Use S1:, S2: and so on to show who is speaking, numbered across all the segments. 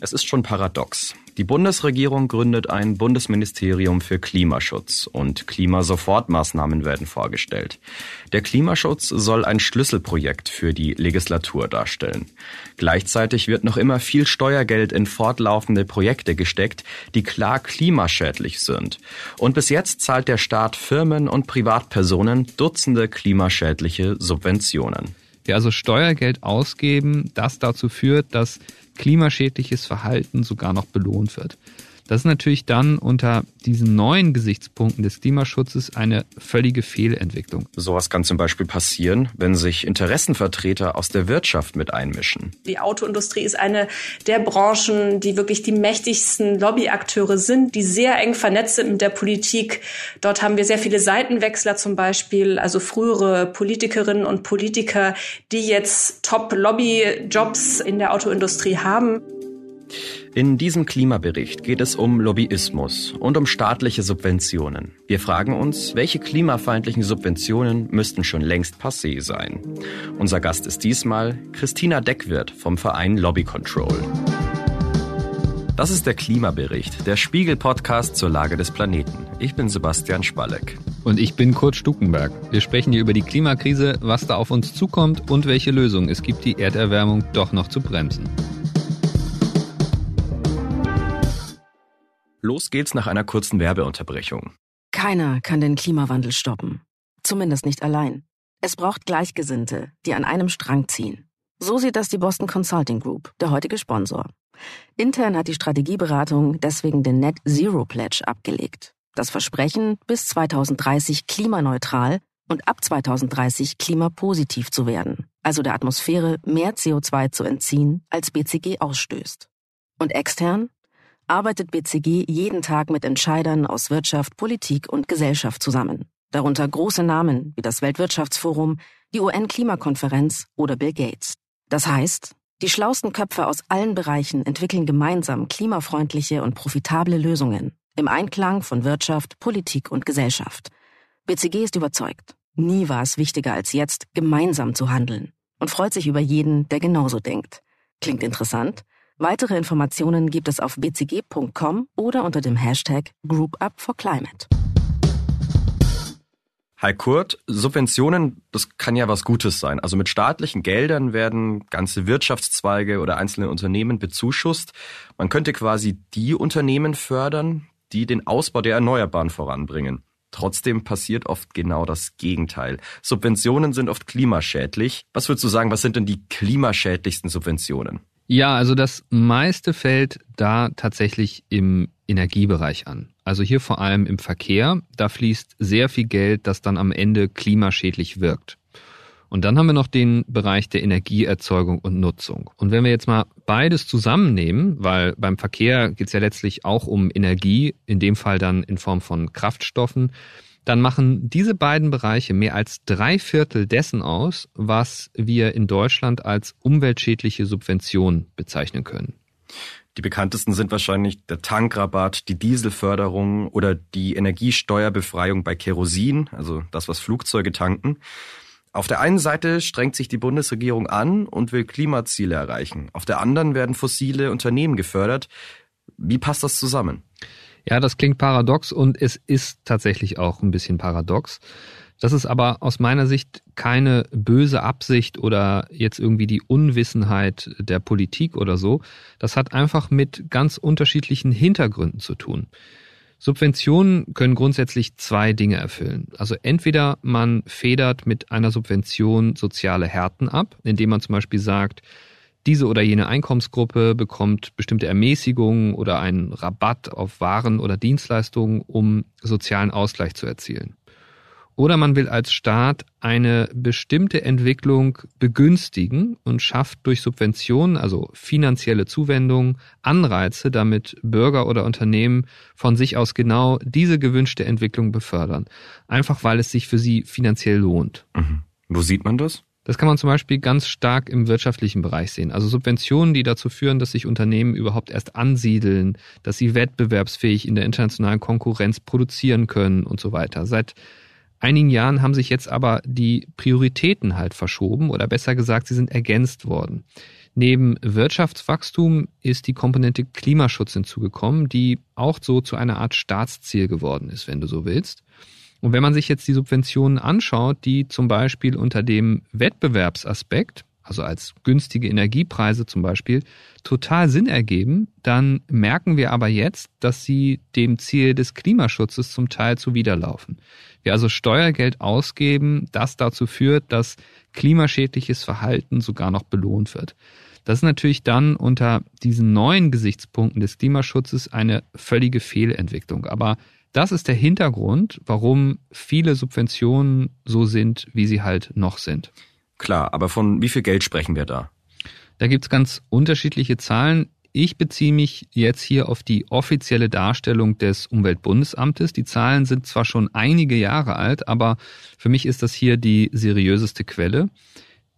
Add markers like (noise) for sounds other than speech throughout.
S1: Es ist schon paradox. Die Bundesregierung gründet ein Bundesministerium für Klimaschutz und Klimasofortmaßnahmen werden vorgestellt. Der Klimaschutz soll ein Schlüsselprojekt für die Legislatur darstellen. Gleichzeitig wird noch immer viel Steuergeld in fortlaufende Projekte gesteckt, die klar klimaschädlich sind. Und bis jetzt zahlt der Staat Firmen und Privatpersonen Dutzende klimaschädliche Subventionen.
S2: Ja, also Steuergeld ausgeben, das dazu führt, dass klimaschädliches Verhalten sogar noch belohnt wird. Das ist natürlich dann unter diesen neuen Gesichtspunkten des Klimaschutzes eine völlige Fehlentwicklung.
S1: Sowas kann zum Beispiel passieren, wenn sich Interessenvertreter aus der Wirtschaft mit einmischen.
S3: Die Autoindustrie ist eine der Branchen, die wirklich die mächtigsten Lobbyakteure sind, die sehr eng vernetzt sind mit der Politik. Dort haben wir sehr viele Seitenwechsler zum Beispiel, also frühere Politikerinnen und Politiker, die jetzt Top-Lobby-Jobs in der Autoindustrie haben.
S1: In diesem Klimabericht geht es um Lobbyismus und um staatliche Subventionen. Wir fragen uns, welche klimafeindlichen Subventionen müssten schon längst passé sein? Unser Gast ist diesmal Christina Deckwirt vom Verein Lobby Control. Das ist der Klimabericht, der Spiegel-Podcast zur Lage des Planeten. Ich bin Sebastian Spalleck.
S2: Und ich bin Kurt Stukenberg. Wir sprechen hier über die Klimakrise, was da auf uns zukommt und welche Lösungen es gibt, die Erderwärmung doch noch zu bremsen.
S1: Los geht's nach einer kurzen Werbeunterbrechung.
S4: Keiner kann den Klimawandel stoppen. Zumindest nicht allein. Es braucht Gleichgesinnte, die an einem Strang ziehen. So sieht das die Boston Consulting Group, der heutige Sponsor. Intern hat die Strategieberatung deswegen den Net Zero Pledge abgelegt. Das Versprechen, bis 2030 klimaneutral und ab 2030 klimapositiv zu werden, also der Atmosphäre mehr CO2 zu entziehen, als BCG ausstößt. Und extern arbeitet BCG jeden Tag mit Entscheidern aus Wirtschaft, Politik und Gesellschaft zusammen. Darunter große Namen wie das Weltwirtschaftsforum, die UN-Klimakonferenz oder Bill Gates. Das heißt, die schlausten Köpfe aus allen Bereichen entwickeln gemeinsam klimafreundliche und profitable Lösungen im Einklang von Wirtschaft, Politik und Gesellschaft. BCG ist überzeugt, nie war es wichtiger als jetzt, gemeinsam zu handeln und freut sich über jeden, der genauso denkt. Klingt interessant? Weitere Informationen gibt es auf bcg.com oder unter dem Hashtag GroupUpForClimate.
S1: Hi Kurt, Subventionen, das kann ja was Gutes sein. Also mit staatlichen Geldern werden ganze Wirtschaftszweige oder einzelne Unternehmen bezuschusst. Man könnte quasi die Unternehmen fördern, die den Ausbau der Erneuerbaren voranbringen. Trotzdem passiert oft genau das Gegenteil. Subventionen sind oft klimaschädlich. Was würdest du sagen, was sind denn die klimaschädlichsten Subventionen?
S2: Ja, also das meiste fällt da tatsächlich im Energiebereich an. Also hier vor allem im Verkehr. Da fließt sehr viel Geld, das dann am Ende klimaschädlich wirkt. Und dann haben wir noch den Bereich der Energieerzeugung und Nutzung. Und wenn wir jetzt mal beides zusammennehmen, weil beim Verkehr geht es ja letztlich auch um Energie, in dem Fall dann in Form von Kraftstoffen, dann machen diese beiden Bereiche mehr als drei Viertel dessen aus, was wir in Deutschland als umweltschädliche Subvention bezeichnen können.
S1: Die bekanntesten sind wahrscheinlich der Tankrabatt, die Dieselförderung oder die Energiesteuerbefreiung bei Kerosin, also das, was Flugzeuge tanken. Auf der einen Seite strengt sich die Bundesregierung an und will Klimaziele erreichen. Auf der anderen werden fossile Unternehmen gefördert. Wie passt das zusammen?
S2: Ja, das klingt paradox und es ist tatsächlich auch ein bisschen paradox. Das ist aber aus meiner Sicht keine böse Absicht oder jetzt irgendwie die Unwissenheit der Politik oder so. Das hat einfach mit ganz unterschiedlichen Hintergründen zu tun. Subventionen können grundsätzlich zwei Dinge erfüllen. Also entweder man federt mit einer Subvention soziale Härten ab, indem man zum Beispiel sagt, diese oder jene Einkommensgruppe bekommt bestimmte Ermäßigungen oder einen Rabatt auf Waren oder Dienstleistungen, um sozialen Ausgleich zu erzielen. Oder man will als Staat eine bestimmte Entwicklung begünstigen und schafft durch Subventionen, also finanzielle Zuwendungen, Anreize, damit Bürger oder Unternehmen von sich aus genau diese gewünschte Entwicklung befördern. Einfach weil es sich für sie finanziell lohnt.
S1: Mhm. Wo sieht man das?
S2: Das kann man zum Beispiel ganz stark im wirtschaftlichen Bereich sehen. Also Subventionen, die dazu führen, dass sich Unternehmen überhaupt erst ansiedeln, dass sie wettbewerbsfähig in der internationalen Konkurrenz produzieren können und so weiter. Seit einigen Jahren haben sich jetzt aber die Prioritäten halt verschoben oder besser gesagt, sie sind ergänzt worden. Neben Wirtschaftswachstum ist die Komponente Klimaschutz hinzugekommen, die auch so zu einer Art Staatsziel geworden ist, wenn du so willst. Und wenn man sich jetzt die Subventionen anschaut, die zum Beispiel unter dem Wettbewerbsaspekt, also als günstige Energiepreise zum Beispiel, total Sinn ergeben, dann merken wir aber jetzt, dass sie dem Ziel des Klimaschutzes zum Teil zuwiderlaufen. Wir also Steuergeld ausgeben, das dazu führt, dass klimaschädliches Verhalten sogar noch belohnt wird. Das ist natürlich dann unter diesen neuen Gesichtspunkten des Klimaschutzes eine völlige Fehlentwicklung. Aber das ist der Hintergrund, warum viele Subventionen so sind, wie sie halt noch sind.
S1: Klar, aber von wie viel Geld sprechen wir da?
S2: Da gibt's ganz unterschiedliche Zahlen. Ich beziehe mich jetzt hier auf die offizielle Darstellung des Umweltbundesamtes. Die Zahlen sind zwar schon einige Jahre alt, aber für mich ist das hier die seriöseste Quelle.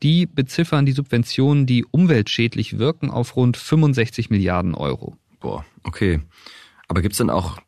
S2: Die beziffern die Subventionen, die umweltschädlich wirken, auf rund 65 Milliarden Euro.
S1: Boah, okay. Aber gibt's denn auch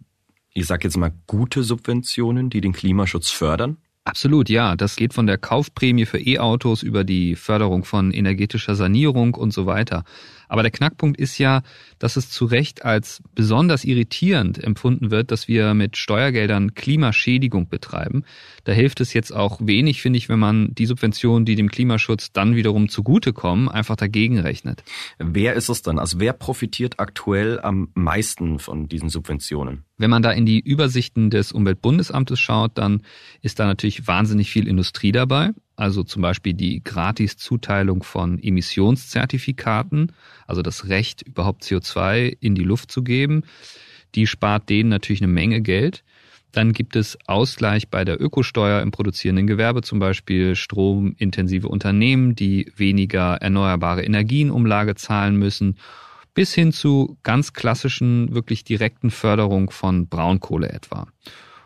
S1: ich sag jetzt mal, gute Subventionen, die den Klimaschutz fördern?
S2: Absolut, ja. Das geht von der Kaufprämie für E-Autos über die Förderung von energetischer Sanierung und so weiter. Aber der Knackpunkt ist ja, dass es zu Recht als besonders irritierend empfunden wird, dass wir mit Steuergeldern Klimaschädigung betreiben. Da hilft es jetzt auch wenig, finde ich, wenn man die Subventionen, die dem Klimaschutz dann wiederum zugutekommen, einfach dagegen rechnet.
S1: Wer ist es dann? Also wer profitiert aktuell am meisten von diesen Subventionen?
S2: Wenn man da in die Übersichten des Umweltbundesamtes schaut, dann ist da natürlich wahnsinnig viel Industrie dabei also zum Beispiel die Gratiszuteilung von Emissionszertifikaten, also das Recht, überhaupt CO2 in die Luft zu geben. Die spart denen natürlich eine Menge Geld. Dann gibt es Ausgleich bei der Ökosteuer im produzierenden Gewerbe, zum Beispiel stromintensive Unternehmen, die weniger erneuerbare Energienumlage zahlen müssen, bis hin zu ganz klassischen, wirklich direkten Förderung von Braunkohle etwa.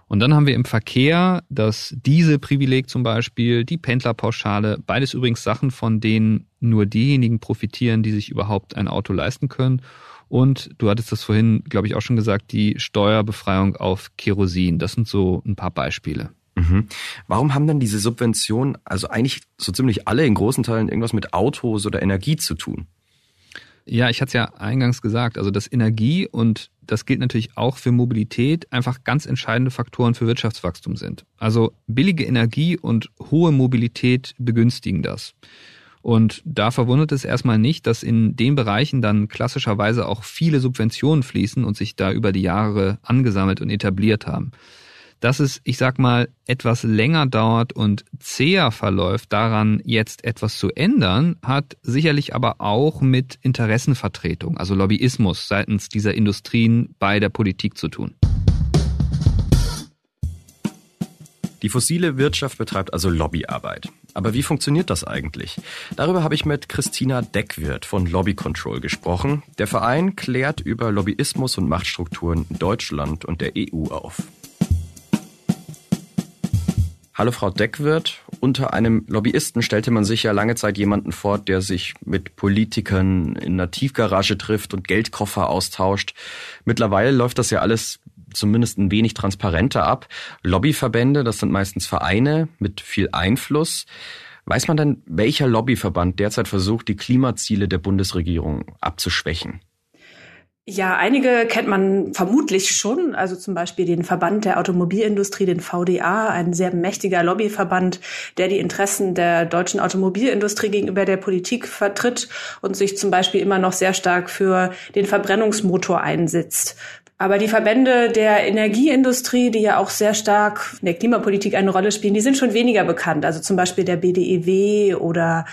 S2: Und dann haben wir im Verkehr das Dieselprivileg zum Beispiel, die Pendlerpauschale, beides übrigens Sachen, von denen nur diejenigen profitieren, die sich überhaupt ein Auto leisten können. Und du hattest das vorhin, glaube ich, auch schon gesagt, die Steuerbefreiung auf Kerosin. Das sind so ein paar Beispiele.
S1: Mhm. Warum haben denn diese Subventionen, also eigentlich so ziemlich alle in großen Teilen irgendwas mit Autos oder Energie zu tun?
S2: Ja, ich hatte es ja eingangs gesagt, also das Energie und das gilt natürlich auch für Mobilität, einfach ganz entscheidende Faktoren für Wirtschaftswachstum sind. Also billige Energie und hohe Mobilität begünstigen das. Und da verwundert es erstmal nicht, dass in den Bereichen dann klassischerweise auch viele Subventionen fließen und sich da über die Jahre angesammelt und etabliert haben. Dass es, ich sag mal, etwas länger dauert und zäher verläuft, daran jetzt etwas zu ändern, hat sicherlich aber auch mit Interessenvertretung, also Lobbyismus seitens dieser Industrien bei der Politik zu tun.
S1: Die fossile Wirtschaft betreibt also Lobbyarbeit. Aber wie funktioniert das eigentlich? Darüber habe ich mit Christina Deckwirt von Lobby Control gesprochen. Der Verein klärt über Lobbyismus und Machtstrukturen in Deutschland und der EU auf. Hallo Frau Deckwirt. Unter einem Lobbyisten stellte man sich ja lange Zeit jemanden vor, der sich mit Politikern in einer Tiefgarage trifft und Geldkoffer austauscht. Mittlerweile läuft das ja alles zumindest ein wenig transparenter ab. Lobbyverbände, das sind meistens Vereine mit viel Einfluss. Weiß man denn, welcher Lobbyverband derzeit versucht, die Klimaziele der Bundesregierung abzuschwächen?
S3: Ja, einige kennt man vermutlich schon, also zum Beispiel den Verband der Automobilindustrie, den VDA, ein sehr mächtiger Lobbyverband, der die Interessen der deutschen Automobilindustrie gegenüber der Politik vertritt und sich zum Beispiel immer noch sehr stark für den Verbrennungsmotor einsetzt. Aber die Verbände der Energieindustrie, die ja auch sehr stark in der Klimapolitik eine Rolle spielen, die sind schon weniger bekannt. Also zum Beispiel der BDEW oder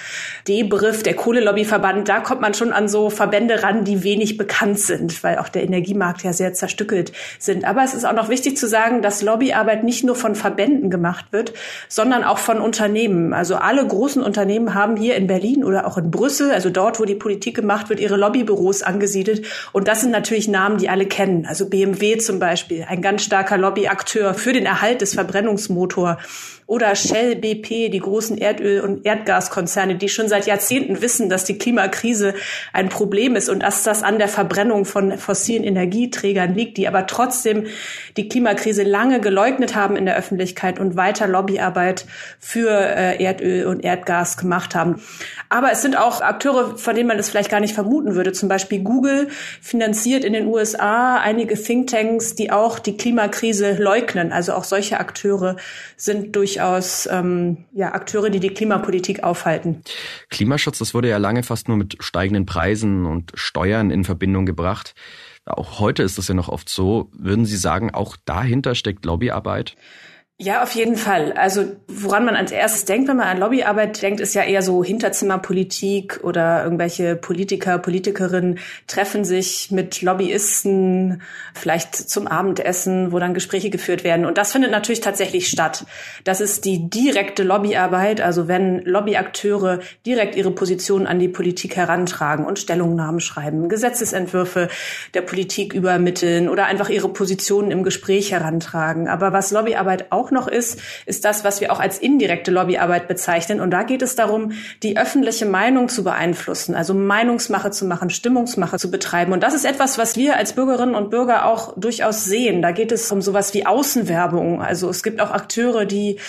S3: DEBRIF, der Kohlelobbyverband, da kommt man schon an so Verbände ran, die wenig bekannt sind, weil auch der Energiemarkt ja sehr zerstückelt sind. Aber es ist auch noch wichtig zu sagen, dass Lobbyarbeit nicht nur von Verbänden gemacht wird, sondern auch von Unternehmen. Also alle großen Unternehmen haben hier in Berlin oder auch in Brüssel, also dort, wo die Politik gemacht wird, ihre Lobbybüros angesiedelt. Und das sind natürlich Namen, die alle kennen Also BMW zum Beispiel, ein ganz starker Lobbyakteur für den Erhalt des Verbrennungsmotors oder Shell, BP, die großen Erdöl- und Erdgaskonzerne, die schon seit Jahrzehnten wissen, dass die Klimakrise ein Problem ist und dass das an der Verbrennung von fossilen Energieträgern liegt, die aber trotzdem die Klimakrise lange geleugnet haben in der Öffentlichkeit und weiter Lobbyarbeit für äh, Erdöl und Erdgas gemacht haben. Aber es sind auch Akteure, von denen man das vielleicht gar nicht vermuten würde. Zum Beispiel Google finanziert in den USA einige Thinktanks, die auch die Klimakrise leugnen. Also auch solche Akteure sind durchaus ähm, ja, Akteure, die die Klimapolitik aufhalten.
S1: Klimaschutz, das wurde ja lange fast nur mit steigenden Preisen und Steuern in Verbindung gebracht. Auch heute ist das ja noch oft so. Würden Sie sagen, auch dahinter steckt Lobbyarbeit?
S3: Ja, auf jeden Fall. Also woran man als erstes denkt, wenn man an Lobbyarbeit denkt, ist ja eher so Hinterzimmerpolitik oder irgendwelche Politiker, Politikerinnen treffen sich mit Lobbyisten vielleicht zum Abendessen, wo dann Gespräche geführt werden. Und das findet natürlich tatsächlich statt. Das ist die direkte Lobbyarbeit, also wenn Lobbyakteure direkt ihre Positionen an die Politik herantragen und Stellungnahmen schreiben, Gesetzesentwürfe der Politik übermitteln oder einfach ihre Positionen im Gespräch herantragen. Aber was Lobbyarbeit auch noch ist, ist das, was wir auch als indirekte Lobbyarbeit bezeichnen. Und da geht es darum, die öffentliche Meinung zu beeinflussen, also Meinungsmache zu machen, Stimmungsmache zu betreiben. Und das ist etwas, was wir als Bürgerinnen und Bürger auch durchaus sehen. Da geht es um sowas wie Außenwerbung. Also es gibt auch Akteure, die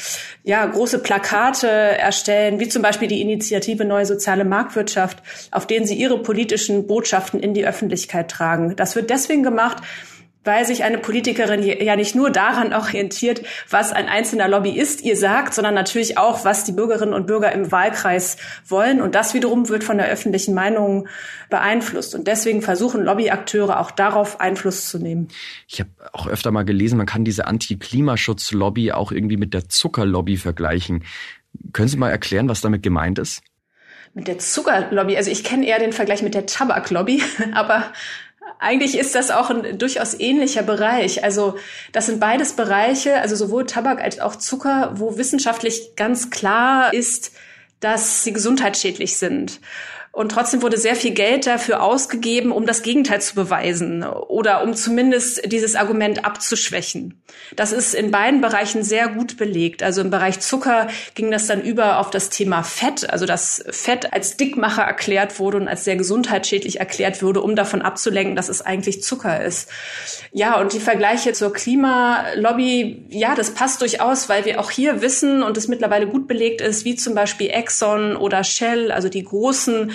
S3: ja große Plakate erstellen, wie zum Beispiel die Initiative Neue Soziale Marktwirtschaft, auf denen sie ihre politischen Botschaften in die Öffentlichkeit tragen. Das wird deswegen gemacht, weil sich eine Politikerin ja nicht nur daran orientiert, was ein einzelner Lobbyist ihr sagt, sondern natürlich auch, was die Bürgerinnen und Bürger im Wahlkreis wollen. Und das wiederum wird von der öffentlichen Meinung beeinflusst. Und deswegen versuchen Lobbyakteure auch darauf Einfluss zu nehmen.
S1: Ich habe auch öfter mal gelesen, man kann diese Anti-Klimaschutz-Lobby auch irgendwie mit der Zuckerlobby vergleichen. Können Sie mal erklären, was damit gemeint ist?
S3: Mit der Zuckerlobby, also ich kenne eher den Vergleich mit der Tabaklobby, (laughs) aber eigentlich ist das auch ein durchaus ähnlicher Bereich. Also das sind beides Bereiche, also sowohl Tabak als auch Zucker, wo wissenschaftlich ganz klar ist, dass sie gesundheitsschädlich sind. Und trotzdem wurde sehr viel Geld dafür ausgegeben, um das Gegenteil zu beweisen oder um zumindest dieses Argument abzuschwächen. Das ist in beiden Bereichen sehr gut belegt. Also im Bereich Zucker ging das dann über auf das Thema Fett, also dass Fett als Dickmacher erklärt wurde und als sehr gesundheitsschädlich erklärt wurde, um davon abzulenken, dass es eigentlich Zucker ist. Ja, und die Vergleiche zur Klimalobby, ja, das passt durchaus, weil wir auch hier wissen und es mittlerweile gut belegt ist, wie zum Beispiel Exxon oder Shell, also die großen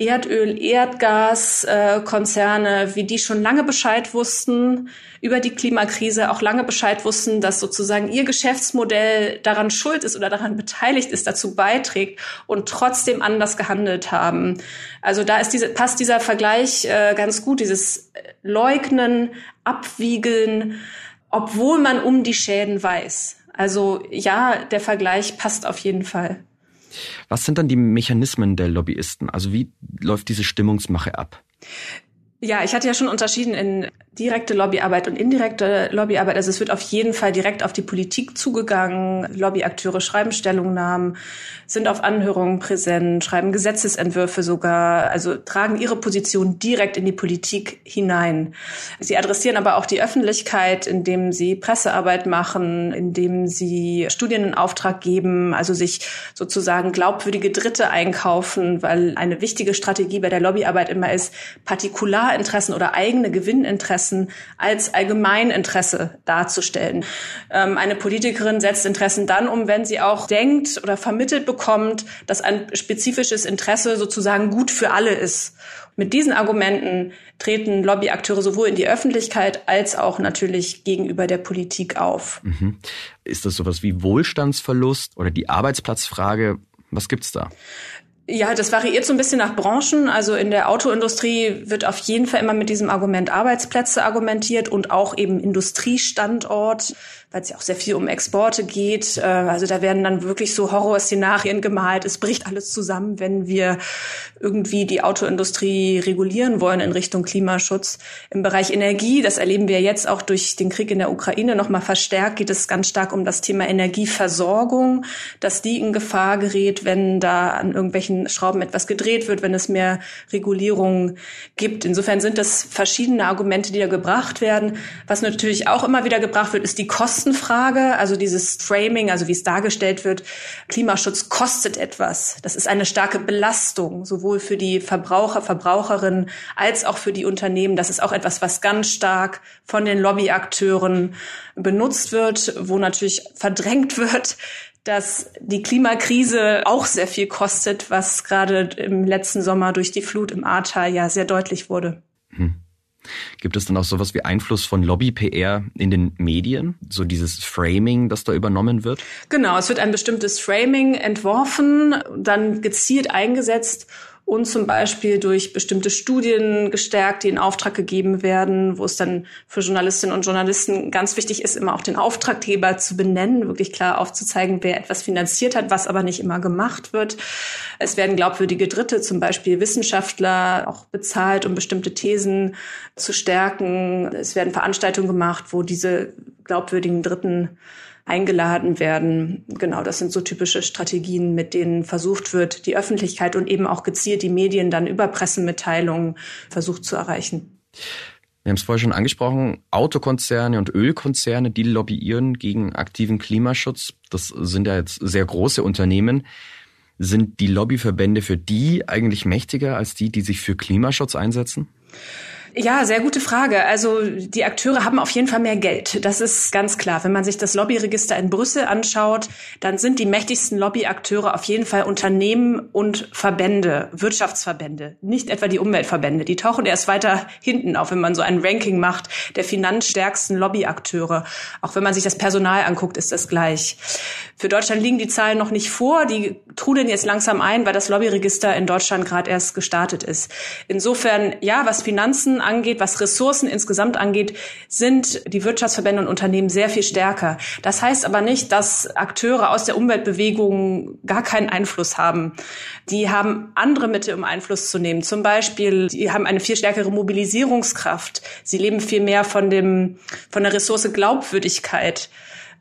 S3: Erdöl, Erdgaskonzerne, äh, wie die schon lange Bescheid wussten über die Klimakrise, auch lange Bescheid wussten, dass sozusagen ihr Geschäftsmodell daran schuld ist oder daran beteiligt ist, dazu beiträgt und trotzdem anders gehandelt haben. Also da ist diese, passt dieser Vergleich äh, ganz gut, dieses Leugnen, Abwiegeln, obwohl man um die Schäden weiß. Also ja, der Vergleich passt auf jeden Fall.
S1: Was sind dann die Mechanismen der Lobbyisten? Also wie läuft diese Stimmungsmache ab?
S3: Ja, ich hatte ja schon unterschieden in direkte Lobbyarbeit und indirekte Lobbyarbeit. Also es wird auf jeden Fall direkt auf die Politik zugegangen. Lobbyakteure schreiben Stellungnahmen, sind auf Anhörungen präsent, schreiben Gesetzesentwürfe sogar, also tragen ihre Position direkt in die Politik hinein. Sie adressieren aber auch die Öffentlichkeit, indem sie Pressearbeit machen, indem sie Studien in Auftrag geben, also sich sozusagen glaubwürdige Dritte einkaufen, weil eine wichtige Strategie bei der Lobbyarbeit immer ist, Partikularinteressen oder eigene Gewinninteressen Interessen als Allgemeininteresse darzustellen. Ähm, eine Politikerin setzt Interessen dann um, wenn sie auch denkt oder vermittelt bekommt, dass ein spezifisches Interesse sozusagen gut für alle ist. Mit diesen Argumenten treten Lobbyakteure sowohl in die Öffentlichkeit als auch natürlich gegenüber der Politik auf.
S1: Mhm. Ist das sowas wie Wohlstandsverlust oder die Arbeitsplatzfrage? Was gibt's da?
S3: Ja, das variiert so ein bisschen nach Branchen. Also in der Autoindustrie wird auf jeden Fall immer mit diesem Argument Arbeitsplätze argumentiert und auch eben Industriestandort weil es ja auch sehr viel um Exporte geht. Äh, also da werden dann wirklich so Horrorszenarien gemalt. Es bricht alles zusammen, wenn wir irgendwie die Autoindustrie regulieren wollen in Richtung Klimaschutz. Im Bereich Energie, das erleben wir jetzt auch durch den Krieg in der Ukraine nochmal verstärkt, geht es ganz stark um das Thema Energieversorgung, dass die in Gefahr gerät, wenn da an irgendwelchen welchen Schrauben etwas gedreht wird, wenn es mehr Regulierungen gibt. Insofern sind das verschiedene Argumente, die da gebracht werden. Was natürlich auch immer wieder gebracht wird, ist die Kostenfrage, also dieses Framing, also wie es dargestellt wird. Klimaschutz kostet etwas. Das ist eine starke Belastung, sowohl für die Verbraucher, Verbraucherinnen als auch für die Unternehmen. Das ist auch etwas, was ganz stark von den Lobbyakteuren benutzt wird, wo natürlich verdrängt wird, dass die Klimakrise auch sehr viel kostet, was gerade im letzten Sommer durch die Flut im Ahrtal ja sehr deutlich wurde. Hm.
S1: Gibt es dann auch sowas wie Einfluss von Lobby-PR in den Medien? So dieses Framing, das da übernommen wird?
S3: Genau, es wird ein bestimmtes Framing entworfen, dann gezielt eingesetzt und zum Beispiel durch bestimmte Studien gestärkt, die in Auftrag gegeben werden, wo es dann für Journalistinnen und Journalisten ganz wichtig ist, immer auch den Auftraggeber zu benennen, wirklich klar aufzuzeigen, wer etwas finanziert hat, was aber nicht immer gemacht wird. Es werden glaubwürdige Dritte, zum Beispiel Wissenschaftler, auch bezahlt, um bestimmte Thesen zu stärken. Es werden Veranstaltungen gemacht, wo diese glaubwürdigen Dritten eingeladen werden. Genau, das sind so typische Strategien, mit denen versucht wird, die Öffentlichkeit und eben auch gezielt die Medien dann über Pressemitteilungen versucht zu erreichen.
S1: Wir haben es vorher schon angesprochen, Autokonzerne und Ölkonzerne, die lobbyieren gegen aktiven Klimaschutz. Das sind ja jetzt sehr große Unternehmen. Sind die Lobbyverbände für die eigentlich mächtiger als die, die sich für Klimaschutz einsetzen?
S3: Ja, sehr gute Frage. Also die Akteure haben auf jeden Fall mehr Geld. Das ist ganz klar. Wenn man sich das Lobbyregister in Brüssel anschaut, dann sind die mächtigsten Lobbyakteure auf jeden Fall Unternehmen und Verbände, Wirtschaftsverbände, nicht etwa die Umweltverbände. Die tauchen erst weiter hinten auf, wenn man so ein Ranking macht der finanzstärksten Lobbyakteure. Auch wenn man sich das Personal anguckt, ist das gleich. Für Deutschland liegen die Zahlen noch nicht vor. Die trudeln jetzt langsam ein, weil das Lobbyregister in Deutschland gerade erst gestartet ist. Insofern, ja, was Finanzen angeht, was Ressourcen insgesamt angeht, sind die Wirtschaftsverbände und Unternehmen sehr viel stärker. Das heißt aber nicht, dass Akteure aus der Umweltbewegung gar keinen Einfluss haben. Die haben andere Mittel, um Einfluss zu nehmen. Zum Beispiel, die haben eine viel stärkere Mobilisierungskraft. Sie leben viel mehr von dem, von der Ressource Glaubwürdigkeit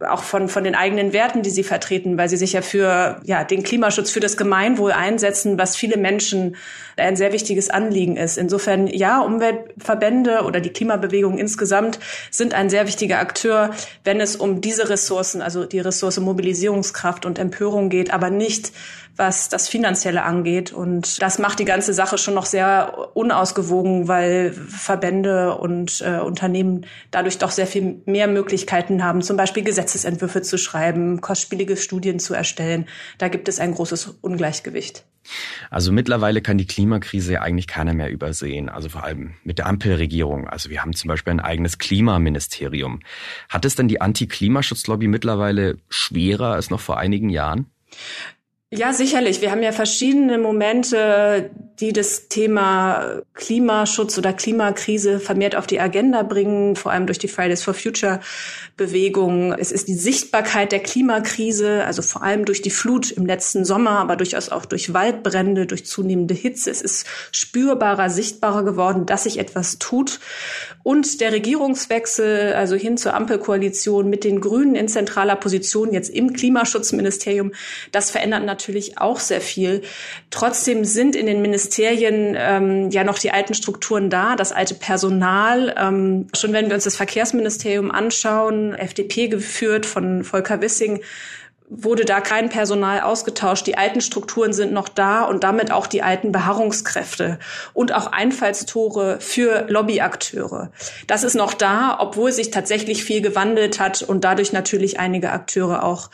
S3: auch von, von den eigenen Werten, die sie vertreten, weil sie sich ja für ja, den Klimaschutz, für das Gemeinwohl einsetzen, was viele Menschen ein sehr wichtiges Anliegen ist. Insofern, ja, Umweltverbände oder die Klimabewegung insgesamt sind ein sehr wichtiger Akteur, wenn es um diese Ressourcen, also die Ressource Mobilisierungskraft und Empörung geht, aber nicht was das Finanzielle angeht. Und das macht die ganze Sache schon noch sehr unausgewogen, weil Verbände und äh, Unternehmen dadurch doch sehr viel mehr Möglichkeiten haben, zum Beispiel Gesetzesentwürfe zu schreiben, kostspielige Studien zu erstellen. Da gibt es ein großes Ungleichgewicht.
S1: Also mittlerweile kann die Klimakrise ja eigentlich keiner mehr übersehen. Also vor allem mit der Ampelregierung. Also wir haben zum Beispiel ein eigenes Klimaministerium. Hat es denn die Anti-Klimaschutzlobby mittlerweile schwerer als noch vor einigen Jahren?
S3: Ja, sicherlich. Wir haben ja verschiedene Momente, die das Thema Klimaschutz oder Klimakrise vermehrt auf die Agenda bringen, vor allem durch die Fridays for Future Bewegung. Es ist die Sichtbarkeit der Klimakrise, also vor allem durch die Flut im letzten Sommer, aber durchaus auch durch Waldbrände, durch zunehmende Hitze. Es ist spürbarer, sichtbarer geworden, dass sich etwas tut. Und der Regierungswechsel, also hin zur Ampelkoalition mit den Grünen in zentraler Position jetzt im Klimaschutzministerium, das verändert natürlich auch sehr viel. Trotzdem sind in den Ministerien ähm, ja noch die alten Strukturen da, das alte Personal. Ähm, schon wenn wir uns das Verkehrsministerium anschauen, FDP geführt von Volker Wissing, wurde da kein Personal ausgetauscht. Die alten Strukturen sind noch da und damit auch die alten Beharrungskräfte und auch Einfallstore für Lobbyakteure. Das ist noch da, obwohl sich tatsächlich viel gewandelt hat und dadurch natürlich einige Akteure auch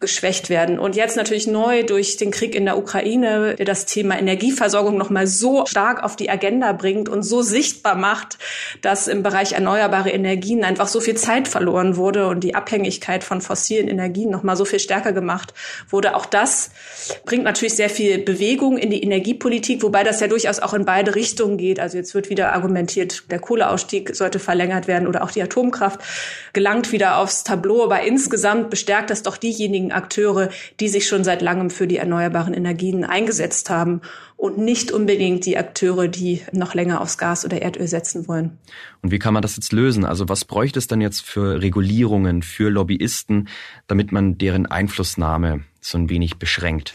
S3: geschwächt werden. Und jetzt natürlich neu durch den Krieg in der Ukraine, der das Thema Energieversorgung nochmal so stark auf die Agenda bringt und so sichtbar macht, dass im Bereich erneuerbare Energien einfach so viel Zeit verloren wurde und die Abhängigkeit von fossilen Energien nochmal so viel stärker gemacht wurde. Auch das bringt natürlich sehr viel Bewegung in die Energiepolitik, wobei das ja durchaus auch in beide Richtungen geht. Also jetzt wird wieder argumentiert, der Kohleausstieg sollte verlängert werden oder auch die Atomkraft gelangt wieder aufs Tableau. Aber insgesamt bestärkt das doch diejenigen Akteure, die sich schon seit langem für die erneuerbaren Energien eingesetzt haben und nicht unbedingt die Akteure, die noch länger aufs Gas oder Erdöl setzen wollen.
S1: Und wie kann man das jetzt lösen? Also was bräuchte es dann jetzt für Regulierungen für Lobbyisten, damit man deren Einflussnahme so ein wenig beschränkt?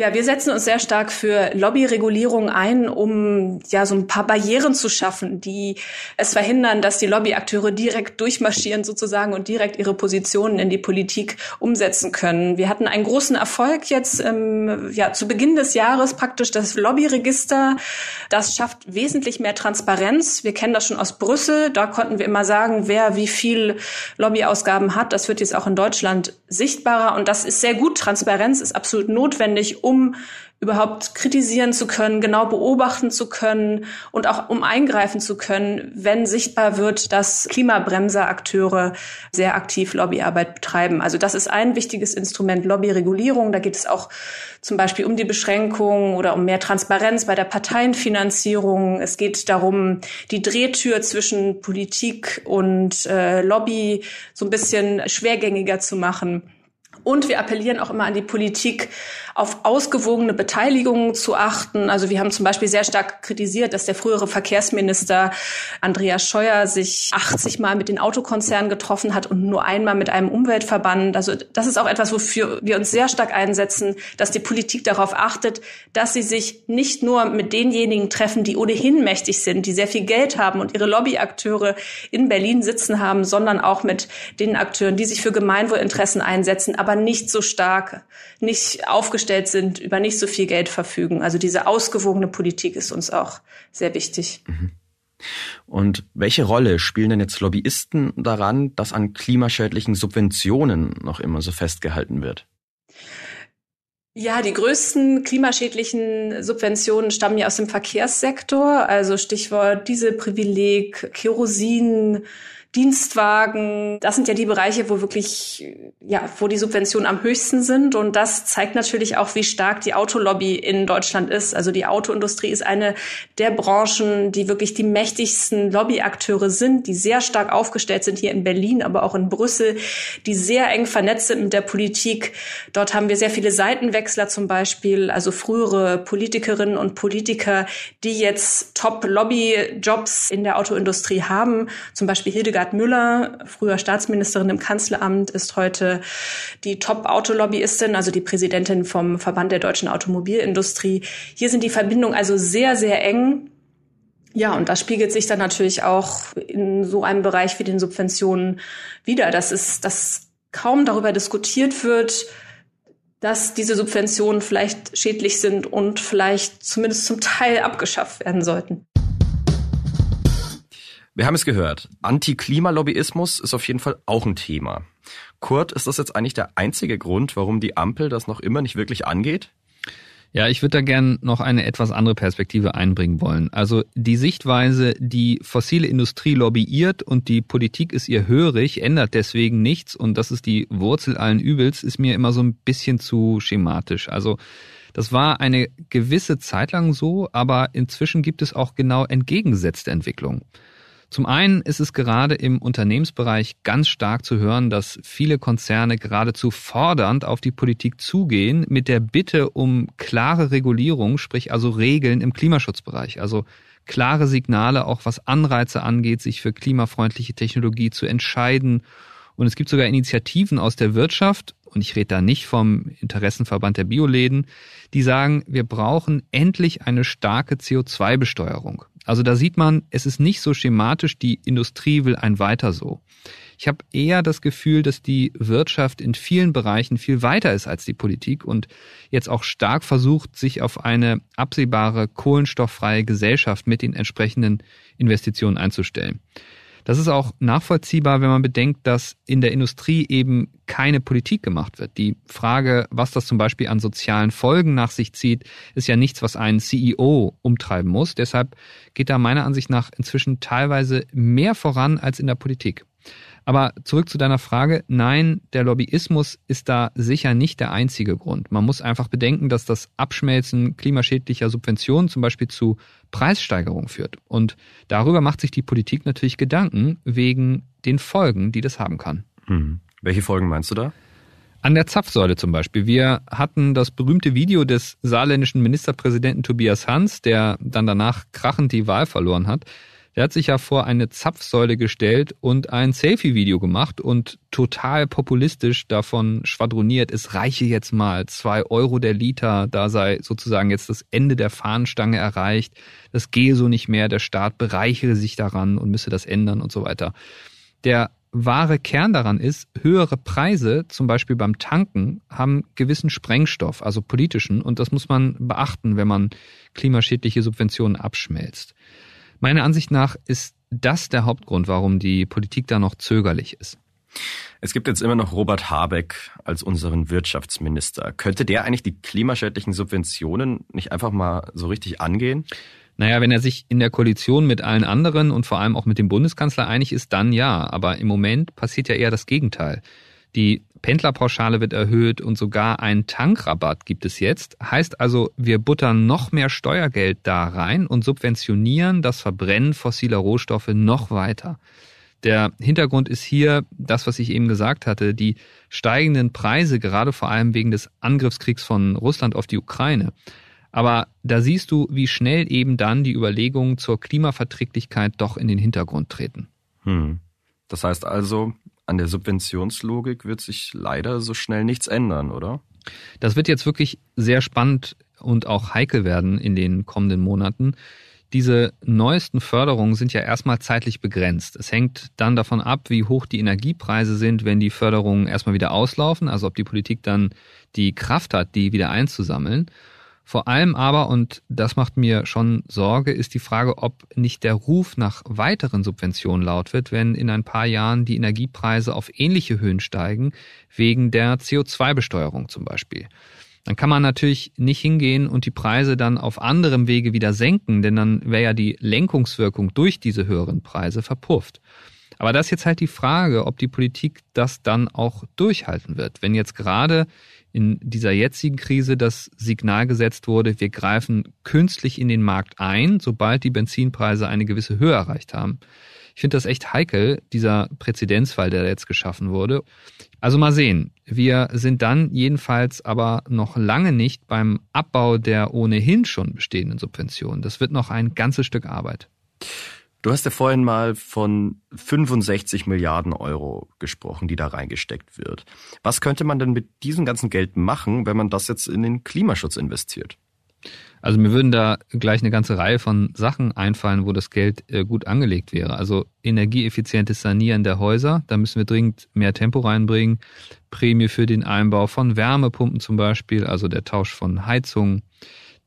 S3: Ja, wir setzen uns sehr stark für Lobbyregulierung ein, um ja so ein paar Barrieren zu schaffen, die es verhindern, dass die Lobbyakteure direkt durchmarschieren sozusagen und direkt ihre Positionen in die Politik umsetzen können. Wir hatten einen großen Erfolg jetzt ähm, ja zu Beginn des Jahres praktisch das Lobbyregister. Das schafft wesentlich mehr Transparenz. Wir kennen das schon aus Brüssel. Da konnten wir immer sagen, wer wie viel Lobbyausgaben hat. Das wird jetzt auch in Deutschland sichtbarer und das ist sehr gut. Transparenz ist absolut notwendig, um überhaupt kritisieren zu können, genau beobachten zu können und auch um eingreifen zu können, wenn sichtbar wird, dass Klimabremserakteure sehr aktiv Lobbyarbeit betreiben. Also das ist ein wichtiges Instrument Lobbyregulierung. Da geht es auch zum Beispiel um die Beschränkung oder um mehr Transparenz bei der Parteienfinanzierung. Es geht darum, die Drehtür zwischen Politik und äh, Lobby so ein bisschen schwergängiger zu machen. Und wir appellieren auch immer an die Politik, auf ausgewogene Beteiligungen zu achten. Also wir haben zum Beispiel sehr stark kritisiert, dass der frühere Verkehrsminister Andreas Scheuer sich 80 Mal mit den Autokonzernen getroffen hat und nur einmal mit einem Umweltverband. Also das ist auch etwas, wofür wir uns sehr stark einsetzen, dass die Politik darauf achtet, dass sie sich nicht nur mit denjenigen treffen, die ohnehin mächtig sind, die sehr viel Geld haben und ihre Lobbyakteure in Berlin sitzen haben, sondern auch mit den Akteuren, die sich für Gemeinwohlinteressen einsetzen, aber nicht so stark, nicht aufgestellt sind, über nicht so viel Geld verfügen. Also diese ausgewogene Politik ist uns auch sehr wichtig. Mhm.
S1: Und welche Rolle spielen denn jetzt Lobbyisten daran, dass an klimaschädlichen Subventionen noch immer so festgehalten wird?
S3: Ja, die größten klimaschädlichen Subventionen stammen ja aus dem Verkehrssektor, also Stichwort Dieselprivileg, Kerosin, Dienstwagen. Das sind ja die Bereiche, wo wirklich, ja, wo die Subventionen am höchsten sind. Und das zeigt natürlich auch, wie stark die Autolobby in Deutschland ist. Also die Autoindustrie ist eine der Branchen, die wirklich die mächtigsten Lobbyakteure sind, die sehr stark aufgestellt sind hier in Berlin, aber auch in Brüssel, die sehr eng vernetzt sind mit der Politik. Dort haben wir sehr viele Seitenwechsler zum Beispiel, also frühere Politikerinnen und Politiker, die jetzt Top-Lobby-Jobs in der Autoindustrie haben. Zum Beispiel Hildegard Hildegard Müller, früher Staatsministerin im Kanzleramt, ist heute die Top-Autolobbyistin, also die Präsidentin vom Verband der deutschen Automobilindustrie. Hier sind die Verbindungen also sehr, sehr eng. Ja, und das spiegelt sich dann natürlich auch in so einem Bereich wie den Subventionen wieder. Das ist, dass kaum darüber diskutiert wird, dass diese Subventionen vielleicht schädlich sind und vielleicht zumindest zum Teil abgeschafft werden sollten.
S1: Wir haben es gehört. Anti-Klimalobbyismus ist auf jeden Fall auch ein Thema. Kurt, ist das jetzt eigentlich der einzige Grund, warum die Ampel das noch immer nicht wirklich angeht?
S2: Ja, ich würde da gern noch eine etwas andere Perspektive einbringen wollen. Also die Sichtweise, die fossile Industrie lobbyiert und die Politik ist ihr hörig, ändert deswegen nichts und das ist die Wurzel allen Übels, ist mir immer so ein bisschen zu schematisch. Also das war eine gewisse Zeit lang so, aber inzwischen gibt es auch genau entgegengesetzte Entwicklungen. Zum einen ist es gerade im Unternehmensbereich ganz stark zu hören, dass viele Konzerne geradezu fordernd auf die Politik zugehen mit der Bitte um klare Regulierung, sprich also Regeln im Klimaschutzbereich, also klare Signale auch was Anreize angeht, sich für klimafreundliche Technologie zu entscheiden. Und es gibt sogar Initiativen aus der Wirtschaft, und ich rede da nicht vom Interessenverband der Bioläden, die sagen, wir brauchen endlich eine starke CO2-Besteuerung. Also da sieht man, es ist nicht so schematisch, die Industrie will ein weiter so. Ich habe eher das Gefühl, dass die Wirtschaft in vielen Bereichen viel weiter ist als die Politik und jetzt auch stark versucht, sich auf eine absehbare kohlenstofffreie Gesellschaft mit den entsprechenden Investitionen einzustellen. Das ist auch nachvollziehbar, wenn man bedenkt, dass in der Industrie eben keine Politik gemacht wird. Die Frage, was das zum Beispiel an sozialen Folgen nach sich zieht, ist ja nichts, was einen CEO umtreiben muss. Deshalb geht da meiner Ansicht nach inzwischen teilweise mehr voran als in der Politik. Aber zurück zu deiner Frage. Nein, der Lobbyismus ist da sicher nicht der einzige Grund. Man muss einfach bedenken, dass das Abschmelzen klimaschädlicher Subventionen zum Beispiel zu Preissteigerungen führt. Und darüber macht sich die Politik natürlich Gedanken wegen den Folgen, die das haben kann.
S1: Hm. Welche Folgen meinst du da?
S2: An der Zapfsäule zum Beispiel. Wir hatten das berühmte Video des saarländischen Ministerpräsidenten Tobias Hans, der dann danach krachend die Wahl verloren hat. Der hat sich ja vor eine Zapfsäule gestellt und ein Selfie-Video gemacht und total populistisch davon schwadroniert, es reiche jetzt mal zwei Euro der Liter, da sei sozusagen jetzt das Ende der Fahnenstange erreicht, das gehe so nicht mehr, der Staat bereichere sich daran und müsse das ändern und so weiter. Der wahre Kern daran ist, höhere Preise, zum Beispiel beim Tanken, haben gewissen Sprengstoff, also politischen, und das muss man beachten, wenn man klimaschädliche Subventionen abschmelzt. Meiner Ansicht nach ist das der Hauptgrund, warum die Politik da noch zögerlich ist.
S1: Es gibt jetzt immer noch Robert Habeck als unseren Wirtschaftsminister. Könnte der eigentlich die klimaschädlichen Subventionen nicht einfach mal so richtig angehen?
S2: Naja, wenn er sich in der Koalition mit allen anderen und vor allem auch mit dem Bundeskanzler einig ist, dann ja. Aber im Moment passiert ja eher das Gegenteil. Die Pendlerpauschale wird erhöht und sogar ein Tankrabatt gibt es jetzt. Heißt also, wir buttern noch mehr Steuergeld da rein und subventionieren das Verbrennen fossiler Rohstoffe noch weiter. Der Hintergrund ist hier das, was ich eben gesagt hatte, die steigenden Preise, gerade vor allem wegen des Angriffskriegs von Russland auf die Ukraine. Aber da siehst du, wie schnell eben dann die Überlegungen zur Klimaverträglichkeit doch in den Hintergrund treten.
S1: Hm. Das heißt also, an der Subventionslogik wird sich leider so schnell nichts ändern, oder?
S2: Das wird jetzt wirklich sehr spannend und auch heikel werden in den kommenden Monaten. Diese neuesten Förderungen sind ja erstmal zeitlich begrenzt. Es hängt dann davon ab, wie hoch die Energiepreise sind, wenn die Förderungen erstmal wieder auslaufen, also ob die Politik dann die Kraft hat, die wieder einzusammeln. Vor allem aber, und das macht mir schon Sorge, ist die Frage, ob nicht der Ruf nach weiteren Subventionen laut wird, wenn in ein paar Jahren die Energiepreise auf ähnliche Höhen steigen, wegen der CO2-Besteuerung zum Beispiel. Dann kann man natürlich nicht hingehen und die Preise dann auf anderem Wege wieder senken, denn dann wäre ja die Lenkungswirkung durch diese höheren Preise verpufft. Aber das ist jetzt halt die Frage, ob die Politik das dann auch durchhalten wird. Wenn jetzt gerade in dieser jetzigen Krise das Signal gesetzt wurde, wir greifen künstlich in den Markt ein, sobald die Benzinpreise eine gewisse Höhe erreicht haben. Ich finde das echt heikel, dieser Präzedenzfall, der jetzt geschaffen wurde. Also mal sehen. Wir sind dann jedenfalls aber noch lange nicht beim Abbau der ohnehin schon bestehenden Subventionen. Das wird noch ein ganzes Stück Arbeit.
S1: Du hast ja vorhin mal von 65 Milliarden Euro gesprochen, die da reingesteckt wird. Was könnte man denn mit diesem ganzen Geld machen, wenn man das jetzt in den Klimaschutz investiert?
S2: Also mir würden da gleich eine ganze Reihe von Sachen einfallen, wo das Geld äh, gut angelegt wäre. Also energieeffizientes Sanieren der Häuser, da müssen wir dringend mehr Tempo reinbringen. Prämie für den Einbau von Wärmepumpen zum Beispiel, also der Tausch von Heizungen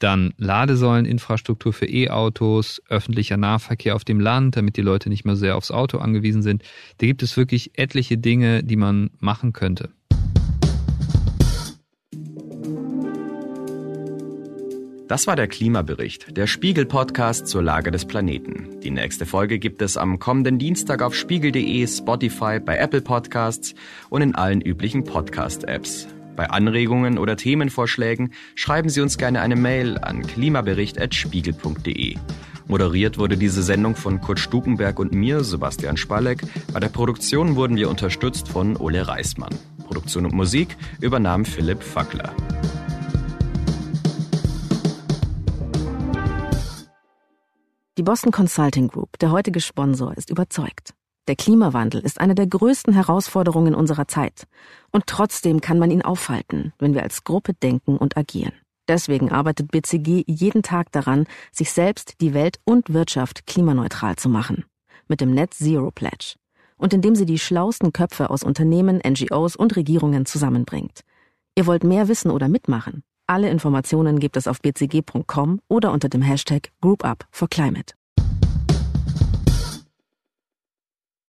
S2: dann Ladesäuleninfrastruktur für E-Autos, öffentlicher Nahverkehr auf dem Land, damit die Leute nicht mehr sehr aufs Auto angewiesen sind. Da gibt es wirklich etliche Dinge, die man machen könnte.
S1: Das war der Klimabericht, der Spiegel-Podcast zur Lage des Planeten. Die nächste Folge gibt es am kommenden Dienstag auf spiegel.de, Spotify, bei Apple Podcasts und in allen üblichen Podcast-Apps. Bei Anregungen oder Themenvorschlägen schreiben Sie uns gerne eine Mail an klimabericht.spiegel.de. Moderiert wurde diese Sendung von Kurt Stukenberg und mir, Sebastian Spalleck. Bei der Produktion wurden wir unterstützt von Ole Reismann. Produktion und Musik übernahm Philipp Fackler.
S4: Die Boston Consulting Group, der heutige Sponsor, ist überzeugt. Der Klimawandel ist eine der größten Herausforderungen unserer Zeit. Und trotzdem kann man ihn aufhalten, wenn wir als Gruppe denken und agieren. Deswegen arbeitet BCG jeden Tag daran, sich selbst, die Welt und Wirtschaft klimaneutral zu machen. Mit dem Net Zero Pledge. Und indem sie die schlausten Köpfe aus Unternehmen, NGOs und Regierungen zusammenbringt. Ihr wollt mehr wissen oder mitmachen? Alle Informationen gibt es auf bcg.com oder unter dem Hashtag GroupUp for Climate.